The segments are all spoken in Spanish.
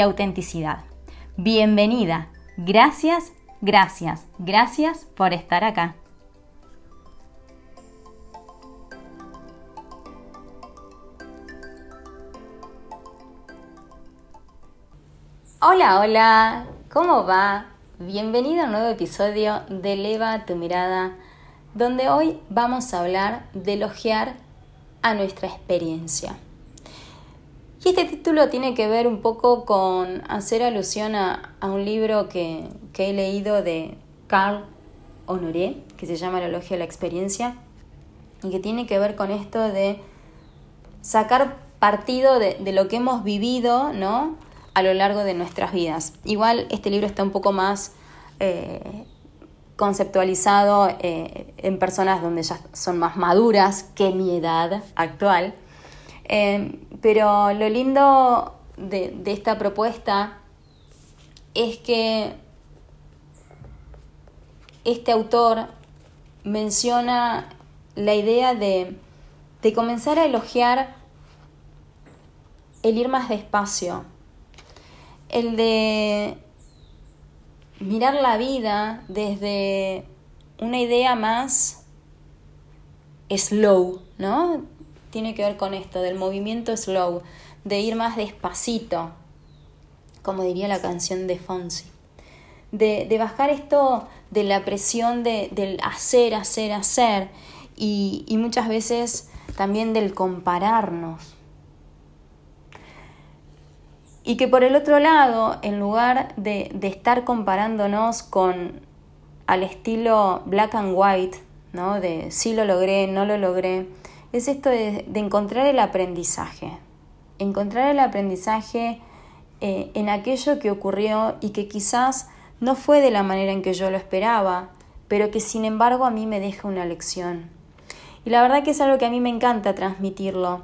autenticidad. Bienvenida. Gracias, gracias, gracias por estar acá. Hola, hola, ¿cómo va? Bienvenido a un nuevo episodio de Eleva tu mirada, donde hoy vamos a hablar de elogiar a nuestra experiencia. Y este título tiene que ver un poco con hacer alusión a, un libro que, he leído de Carl Honoré, que se llama El elogio de la experiencia, y que tiene que ver con esto de sacar partido de, lo que hemos vivido, ¿no? A lo largo de nuestras vidas. Igual este libro está un poco más eh, conceptualizado eh, en personas donde ya son más maduras que mi edad actual. Eh, pero lo lindo de, esta propuesta es que este autor menciona la idea de, de, comenzar a elogiar el ir más despacio, el de mirar la vida desde una idea más slow, ¿no? Tiene que ver con esto, del movimiento slow, de ir más despacito, como diría la canción de Fonsi. De, bajar esto de la presión de, del hacer, hacer, hacer, y, muchas veces también del compararnos. Y que por el otro lado, en lugar de, de, estar comparándonos con al estilo black and white, ¿no? de sí lo logré, no lo logré, es esto de, encontrar el aprendizaje. Encontrar el aprendizaje eh, en aquello que ocurrió y que quizás no fue de la manera en que yo lo esperaba, pero que sin embargo a mí me deja una lección. Y la verdad que es algo que a mí me encanta transmitirlo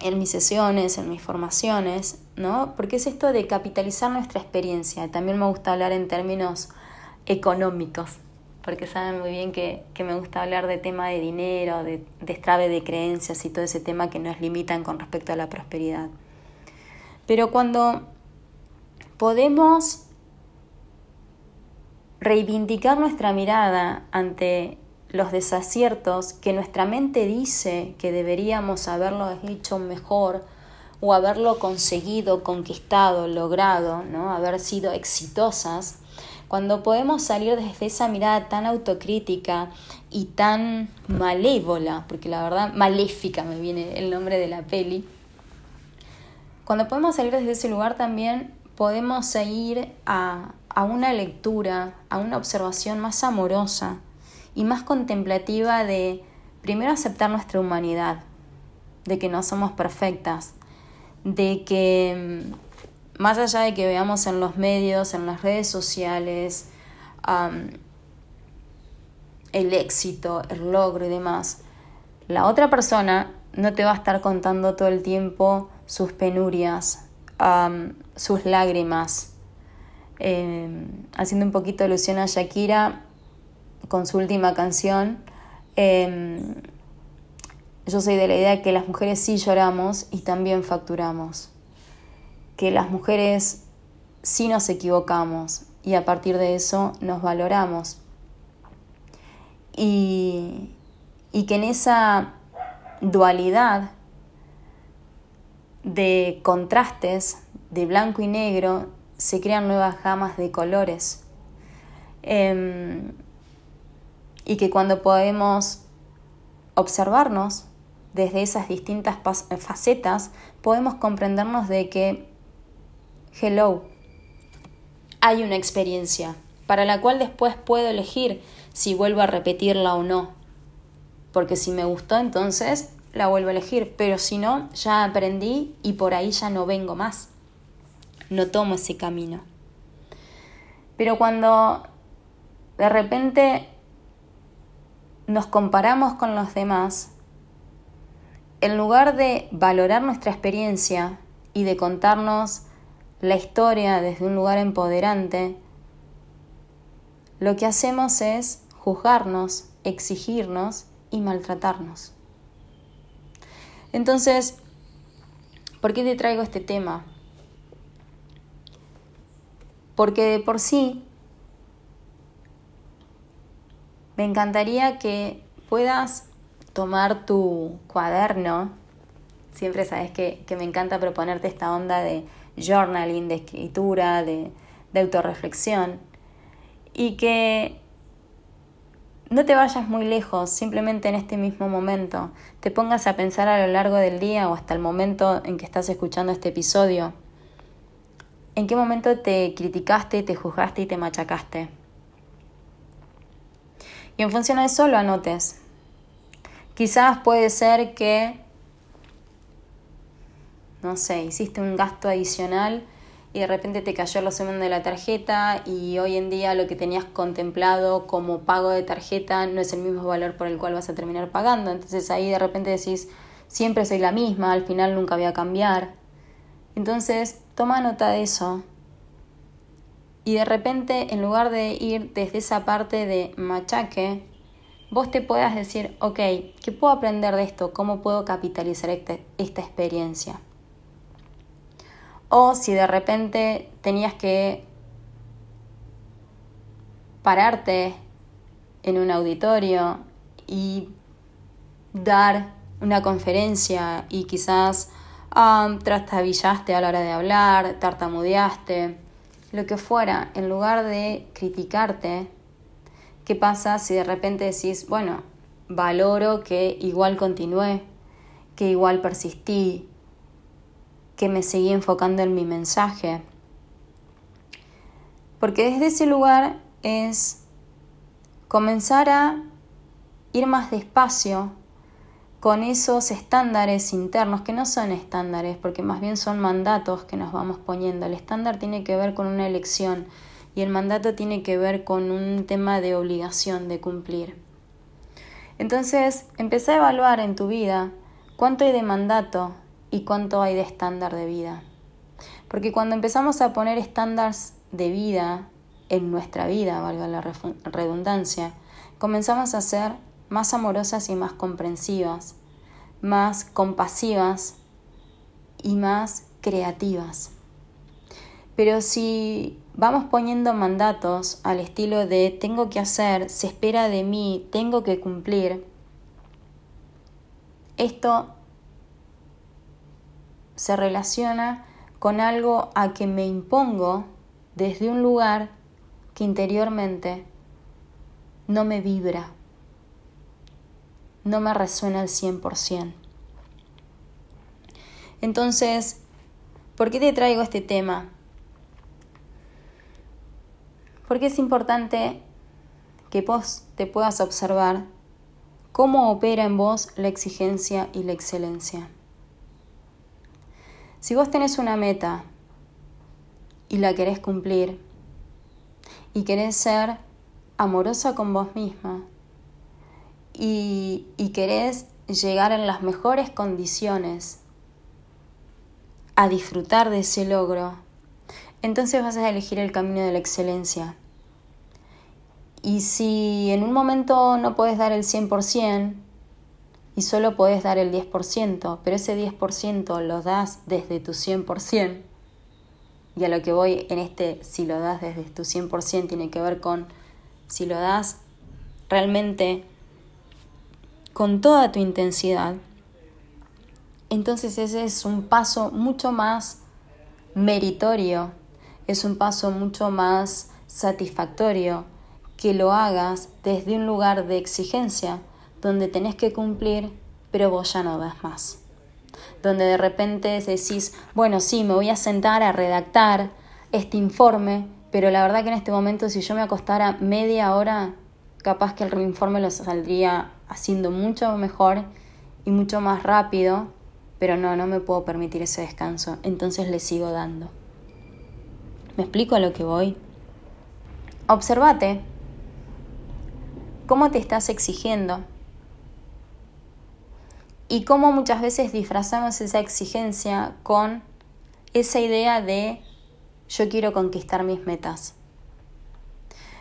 en mis sesiones, en mis formaciones, ¿no? Porque es esto de capitalizar nuestra experiencia. También me gusta hablar en términos económicos, porque saben muy bien que, me gusta hablar de tema de dinero, de destrave de creencias y todo ese tema que nos limitan con respecto a la prosperidad. Pero cuando podemos reivindicar nuestra mirada ante los desaciertos que nuestra mente dice que deberíamos haberlo hecho mejor o haberlo conseguido, conquistado, logrado, ¿no? haber sido exitosas, cuando podemos salir desde esa mirada tan autocrítica y tan malévola, porque la verdad, maléfica me viene el nombre de la peli, cuando podemos salir desde ese lugar también podemos ir a, a una lectura, a una observación más amorosa y más contemplativa de primero aceptar nuestra humanidad, de que no somos perfectas, de que más allá de que veamos en los medios, en las redes sociales, el éxito, el logro y demás, la otra persona no te va a estar contando todo el tiempo sus penurias, sus lágrimas. Em, haciendo un poquito alusión a Shakira con su última canción, em, yo soy de la idea que las mujeres sí lloramos y también facturamos que las mujeres sí nos equivocamos y a partir de eso nos valoramos. Y, y que en esa dualidad de contrastes de blanco y negro se crean nuevas gamas de colores. Em, y que cuando podemos observarnos desde esas distintas facetas, podemos comprendernos de que hello, hay una experiencia para la cual después puedo elegir si vuelvo a repetirla o no. Porque si me gustó, entonces la vuelvo a elegir, pero si no, ya aprendí y por ahí ya no vengo más. no tomo ese camino. Pero cuando de repente nos comparamos con los demás, en lugar de valorar nuestra experiencia y de contarnos la historia desde un lugar empoderante, lo que hacemos es juzgarnos, exigirnos y maltratarnos. Entonces, ¿por qué te traigo este tema? Porque de por sí me encantaría que puedas tomar tu cuaderno. Siempre sabes que, me encanta proponerte esta onda de journaling, de escritura, de, de autorreflexión. Y que no te vayas muy lejos, simplemente en este mismo momento. Te pongas a pensar a lo largo del día o hasta el momento en que estás escuchando este episodio. ¿En qué momento te criticaste, te juzgaste y te machacaste? Y en función de eso lo anotes. Quizás puede ser que, no sé, hiciste un gasto adicional y de repente te cayó el resumen de la tarjeta y hoy en día lo que tenías contemplado como pago de tarjeta no es el mismo valor por el cual vas a terminar pagando. Entonces ahí de repente decís, siempre soy la misma, al final nunca voy a cambiar. Entonces toma nota de eso. Y de repente, en lugar de ir desde esa parte de machaque, vos te puedas decir, ok, ¿qué puedo aprender de esto? ¿Cómo puedo capitalizar esta, esta experiencia? O si de repente tenías que pararte en un auditorio y dar una conferencia y quizás trastabillaste a la hora de hablar, tartamudeaste, lo que fuera, en lugar de criticarte, ¿qué pasa si de repente decís, bueno, valoro que igual continué, que igual persistí, que me seguí enfocando en mi mensaje. Porque desde ese lugar es comenzar a ir más despacio con esos estándares internos, que no son estándares, porque más bien son mandatos que nos vamos poniendo. El estándar tiene que ver con una elección y el mandato tiene que ver con un tema de obligación de cumplir. Entonces, empecé a evaluar en tu vida cuánto hay de mandato y cuánto hay de estándar de vida. Porque cuando empezamos a poner estándares de vida en nuestra vida, valga la redundancia, comenzamos a ser más amorosas y más comprensivas, más compasivas y más creativas. Pero si vamos poniendo mandatos al estilo de tengo que hacer, se espera de mí, tengo que cumplir, esto se relaciona con algo a que me impongo desde un lugar que interiormente no me vibra, no me resuena al 100%. Entonces, ¿por qué te traigo este tema? Porque es importante que vos te puedas observar cómo opera en vos la exigencia y la excelencia. Si vos tenés una meta y la querés cumplir y querés ser amorosa con vos misma y, y querés llegar en las mejores condiciones a disfrutar de ese logro, entonces vas a elegir el camino de la excelencia. Y si en un momento no puedes dar el 100%, y solo podés dar el 10%, pero ese 10% lo das desde tu 100%. Y a lo que voy en este, si lo das desde tu 100%, tiene que ver con si lo das realmente con toda tu intensidad. Entonces ese es un paso mucho más meritorio, es un paso mucho más satisfactorio que lo hagas desde un lugar de exigencia, donde tenés que cumplir, pero vos ya no das más. Donde de repente decís, bueno, sí, me voy a sentar a redactar este informe, pero la verdad que en este momento si yo me acostara media hora, capaz que el informe lo saldría haciendo mucho mejor y mucho más rápido, pero no, no me puedo permitir ese descanso, entonces le sigo dando. ¿Me explico a lo que voy? Observate cómo te estás exigiendo y cómo muchas veces disfrazamos esa exigencia con esa idea de yo quiero conquistar mis metas.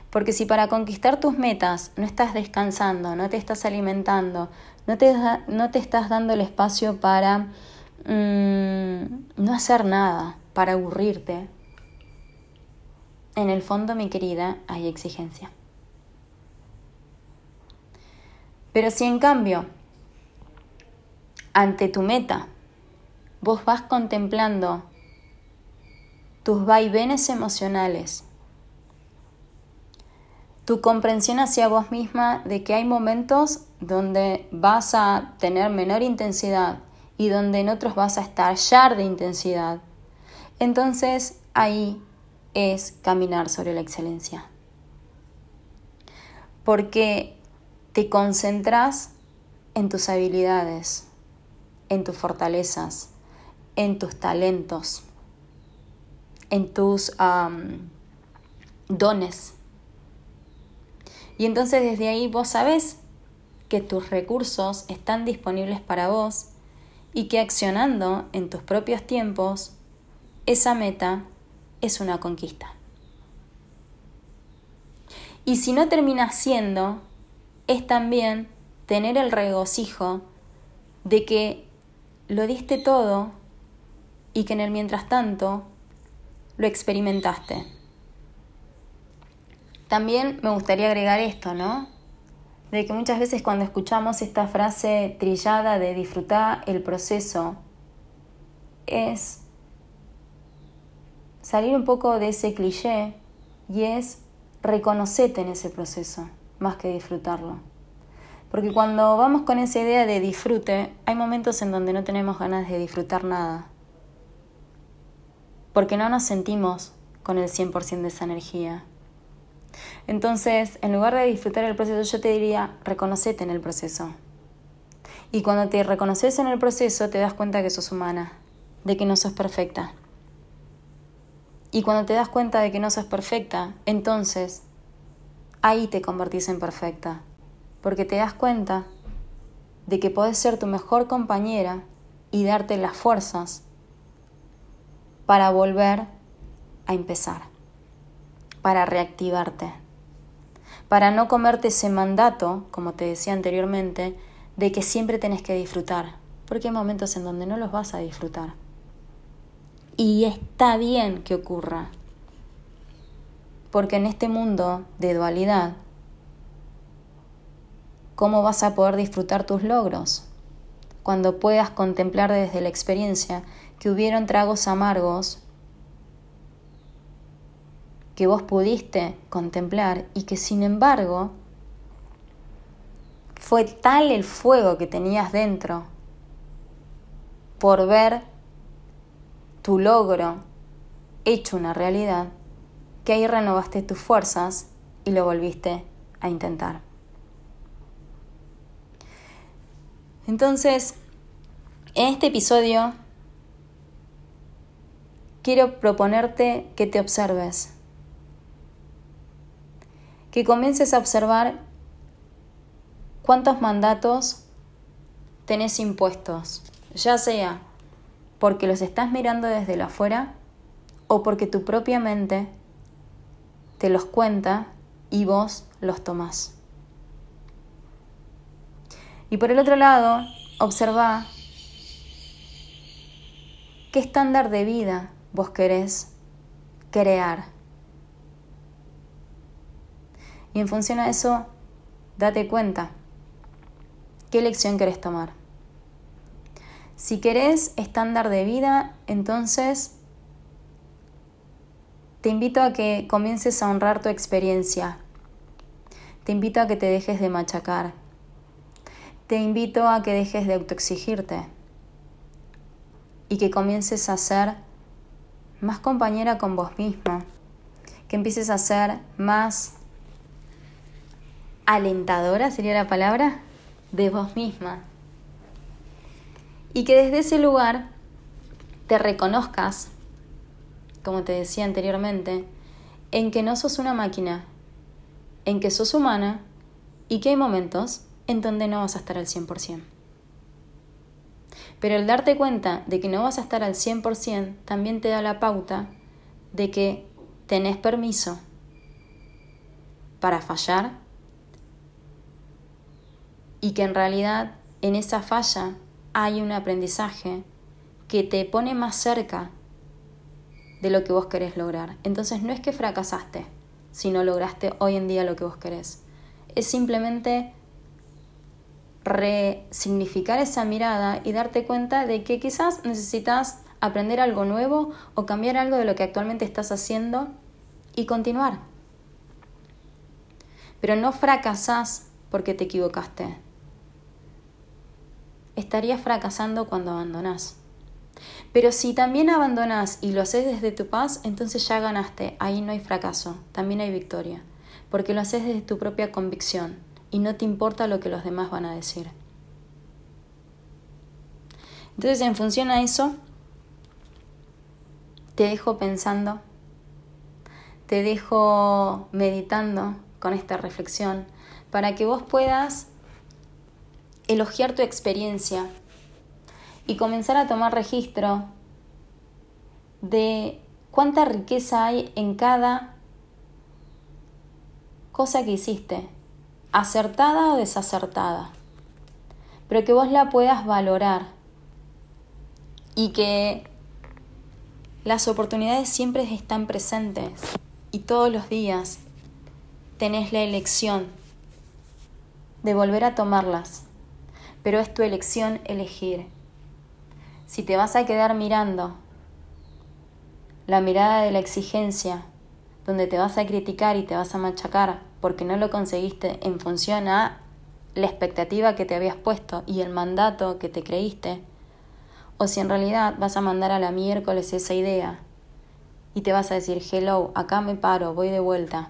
Porque si para conquistar tus metas no estás descansando, no te estás alimentando, no te, no te estás dando el espacio para mm, no hacer nada, para aburrirte, en el fondo, mi querida, hay exigencia. Pero si en cambio, ante tu meta, vos vas contemplando tus vaivenes emocionales, tu comprensión hacia vos misma de que hay momentos donde vas a tener menor intensidad y donde en otros vas a estallar de intensidad. Entonces ahí es caminar sobre la excelencia. Porque te concentras en tus habilidades, en tus fortalezas, en tus talentos, en tus dones y entonces desde ahí vos sabés que tus recursos están disponibles para vos y que accionando en tus propios tiempos, esa meta es una conquista. Y si no termina siendo, es también tener el regocijo de que lo diste todo y que en el mientras tanto lo experimentaste. También me gustaría agregar esto, ¿no? De que muchas veces cuando escuchamos esta frase trillada de disfrutar el proceso, es salir un poco de ese cliché y es reconocerte en ese proceso, más que disfrutarlo. Porque cuando vamos con esa idea de disfrute, hay momentos en donde no tenemos ganas de disfrutar nada. Porque no nos sentimos con el 100% de esa energía. Entonces, en lugar de disfrutar el proceso, yo te diría, reconocete en el proceso. Y cuando te reconoces en el proceso, te das cuenta que sos humana, de que no sos perfecta. Y cuando te das cuenta de que no sos perfecta, entonces ahí te convertís en perfecta. Porque te das cuenta de que podés ser tu mejor compañera y darte las fuerzas para volver a empezar para reactivarte, para no comerte ese mandato, como te decía anteriormente, de que siempre tenés que disfrutar, porque hay momentos en donde no los vas a disfrutar. Y está bien que ocurra, porque en este mundo de dualidad, ¿cómo vas a poder disfrutar tus logros? Cuando puedas contemplar desde la experiencia que hubieron tragos amargos que vos pudiste contemplar y que sin embargo fue tal el fuego que tenías dentro por ver tu logro hecho una realidad, que ahí renovaste tus fuerzas y lo volviste a intentar. Entonces, en este episodio quiero proponerte que te observes que comiences a observar cuántos mandatos tenés impuestos, ya sea porque los estás mirando desde la afuera o porque tu propia mente te los cuenta y vos los tomás. Y por el otro lado, observa qué estándar de vida vos querés crear. Y en función a eso, date cuenta qué lección querés tomar. Si querés estándar de vida, entonces te invito a que comiences a honrar tu experiencia. Te invito a que te dejes de machacar. Te invito a que dejes de autoexigirte y que comiences a ser más compañera con vos misma, que empieces a ser más alentadora, sería la palabra, de vos misma. Y que desde ese lugar te reconozcas como te decía anteriormente, en que no sos una máquina, en que sos humana y que hay momentos en donde no vas a estar al 100%. Pero el darte cuenta de que no vas a estar al 100% también te da la pauta de que tenés permiso para fallar y que en realidad en esa falla hay un aprendizaje que te pone más cerca de lo que vos querés lograr. Entonces no es que fracasaste si no lograste hoy en día lo que vos querés. Es simplemente resignificar esa mirada y darte cuenta de que quizás necesitas aprender algo nuevo o cambiar algo de lo que actualmente estás haciendo y continuar. Pero no fracasás porque te equivocaste. Estarías fracasando cuando abandonás. Pero si también abandonás y lo haces desde tu paz, entonces ya ganaste. Ahí no hay fracaso, también hay victoria. Porque lo haces desde tu propia convicción y no te importa lo que los demás van a decir. Entonces, en función a eso, te dejo pensando, te dejo meditando con esta reflexión para que vos puedas elogiar tu experiencia y comenzar a tomar registro de cuánta riqueza hay en cada cosa que hiciste, acertada o desacertada, pero que vos la puedas valorar y que las oportunidades siempre están presentes y todos los días tenés la elección de volver a tomarlas, pero es tu elección elegir. Si te vas a quedar mirando la mirada de la exigencia, donde te vas a criticar y te vas a machacar porque no lo conseguiste en función a la expectativa que te habías puesto y el mandato que te creíste, o si en realidad vas a mandar a la miércoles esa idea y te vas a decir, hello, acá me paro, voy de vuelta.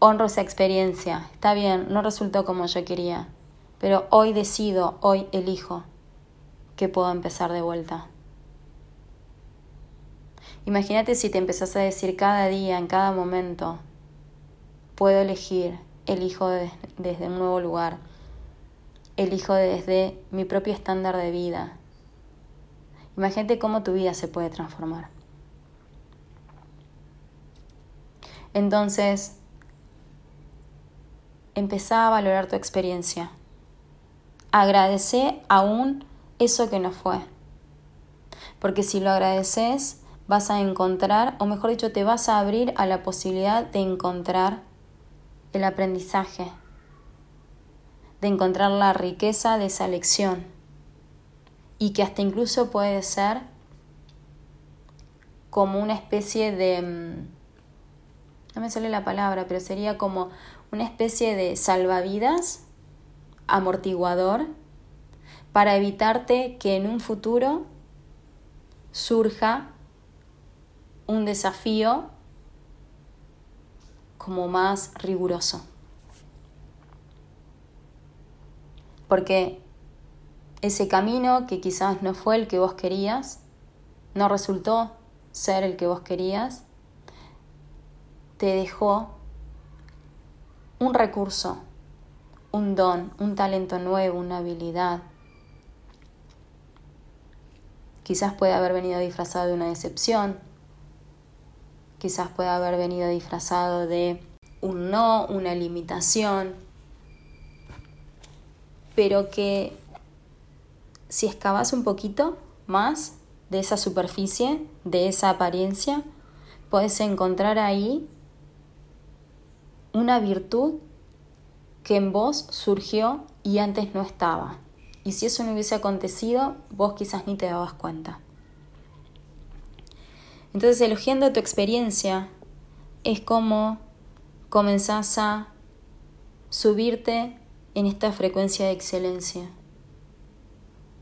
Honro esa experiencia, está bien, no resultó como yo quería, pero hoy decido, hoy elijo que puedo empezar de vuelta. Imagínate si te empezás a decir cada día, en cada momento, puedo elegir, elijo desde un nuevo lugar, elijo desde mi propio estándar de vida. Imagínate cómo tu vida se puede transformar. Entonces, empezá a valorar tu experiencia. Agradece aún eso que no fue. Porque si lo agradeces, vas a encontrar, o mejor dicho, te vas a abrir a la posibilidad de encontrar el aprendizaje, de encontrar la riqueza de esa lección y que hasta incluso puede ser como una especie de, mm, no me sale la palabra, pero sería como una especie de salvavidas, amortiguador, para evitarte que en un futuro surja un desafío como más riguroso. Porque ese camino que quizás no fue el que vos querías, no resultó ser el que vos querías, te dejó un recurso, un don, un talento nuevo, una habilidad, Quizás puede haber venido disfrazado de una decepción, quizás puede haber venido disfrazado de un no, una limitación, pero que si excavas un poquito más de esa superficie, de esa apariencia, puedes encontrar ahí una virtud que en vos surgió y antes no estaba. Y si eso no hubiese acontecido, vos quizás ni te dabas cuenta. Entonces, elogiando tu experiencia, es como comenzás a subirte en esta frecuencia de excelencia,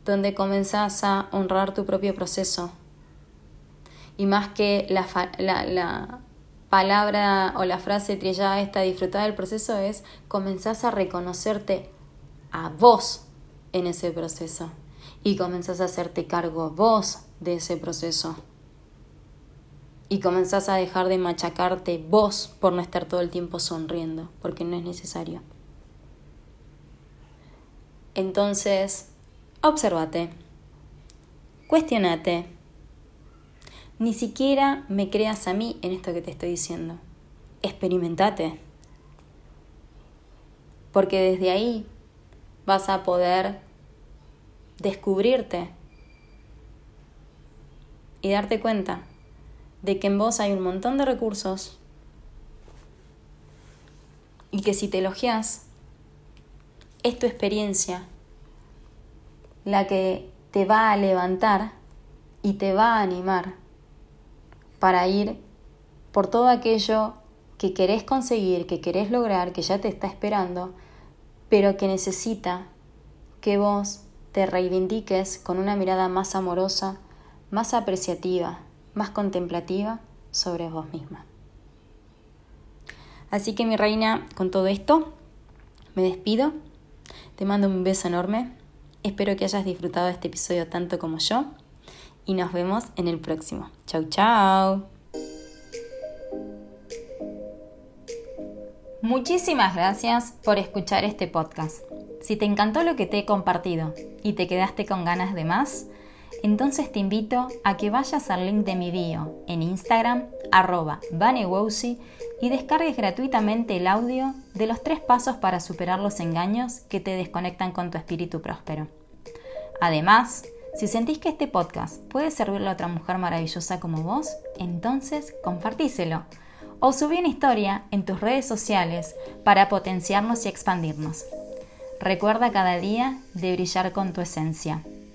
donde comenzás a honrar tu propio proceso. Y más que la, la palabra o la frase trillada esta, disfrutar del proceso, es comenzás a reconocerte a vos en ese proceso y comenzás a hacerte cargo vos de ese proceso. Y comenzás a dejar de machacarte vos por no estar todo el tiempo sonriendo, porque no es necesario. Entonces, obsérvate, cuestionate. Ni siquiera me creas a mí en esto que te estoy diciendo. Experimentate. Porque desde ahí vas a poder descubrirte y darte cuenta de que en vos hay un montón de recursos y que si te elogias, es tu experiencia la que te va a levantar y te va a animar para ir por todo aquello que querés conseguir, que querés lograr, que ya te está esperando, pero que necesita que vos te reivindiques con una mirada más amorosa, más apreciativa, más contemplativa sobre vos misma. Así que mi reina, con todo esto, me despido, te mando un beso enorme, espero que hayas disfrutado de este episodio tanto como yo y nos vemos en el próximo. Chau, chau. Muchísimas gracias por escuchar este podcast. Si te encantó lo que te he compartido y te quedaste con ganas de más, entonces te invito a que vayas al link de mi bio en Instagram, arroba y descargues gratuitamente el audio de los tres pasos para superar los engaños que te desconectan con tu espíritu próspero. Además, si sentís que este podcast puede servirle a otra mujer maravillosa como vos, entonces compartíselo o subí una historia en tus redes sociales para potenciarnos y expandirnos. Recuerda cada día de brillar con tu esencia.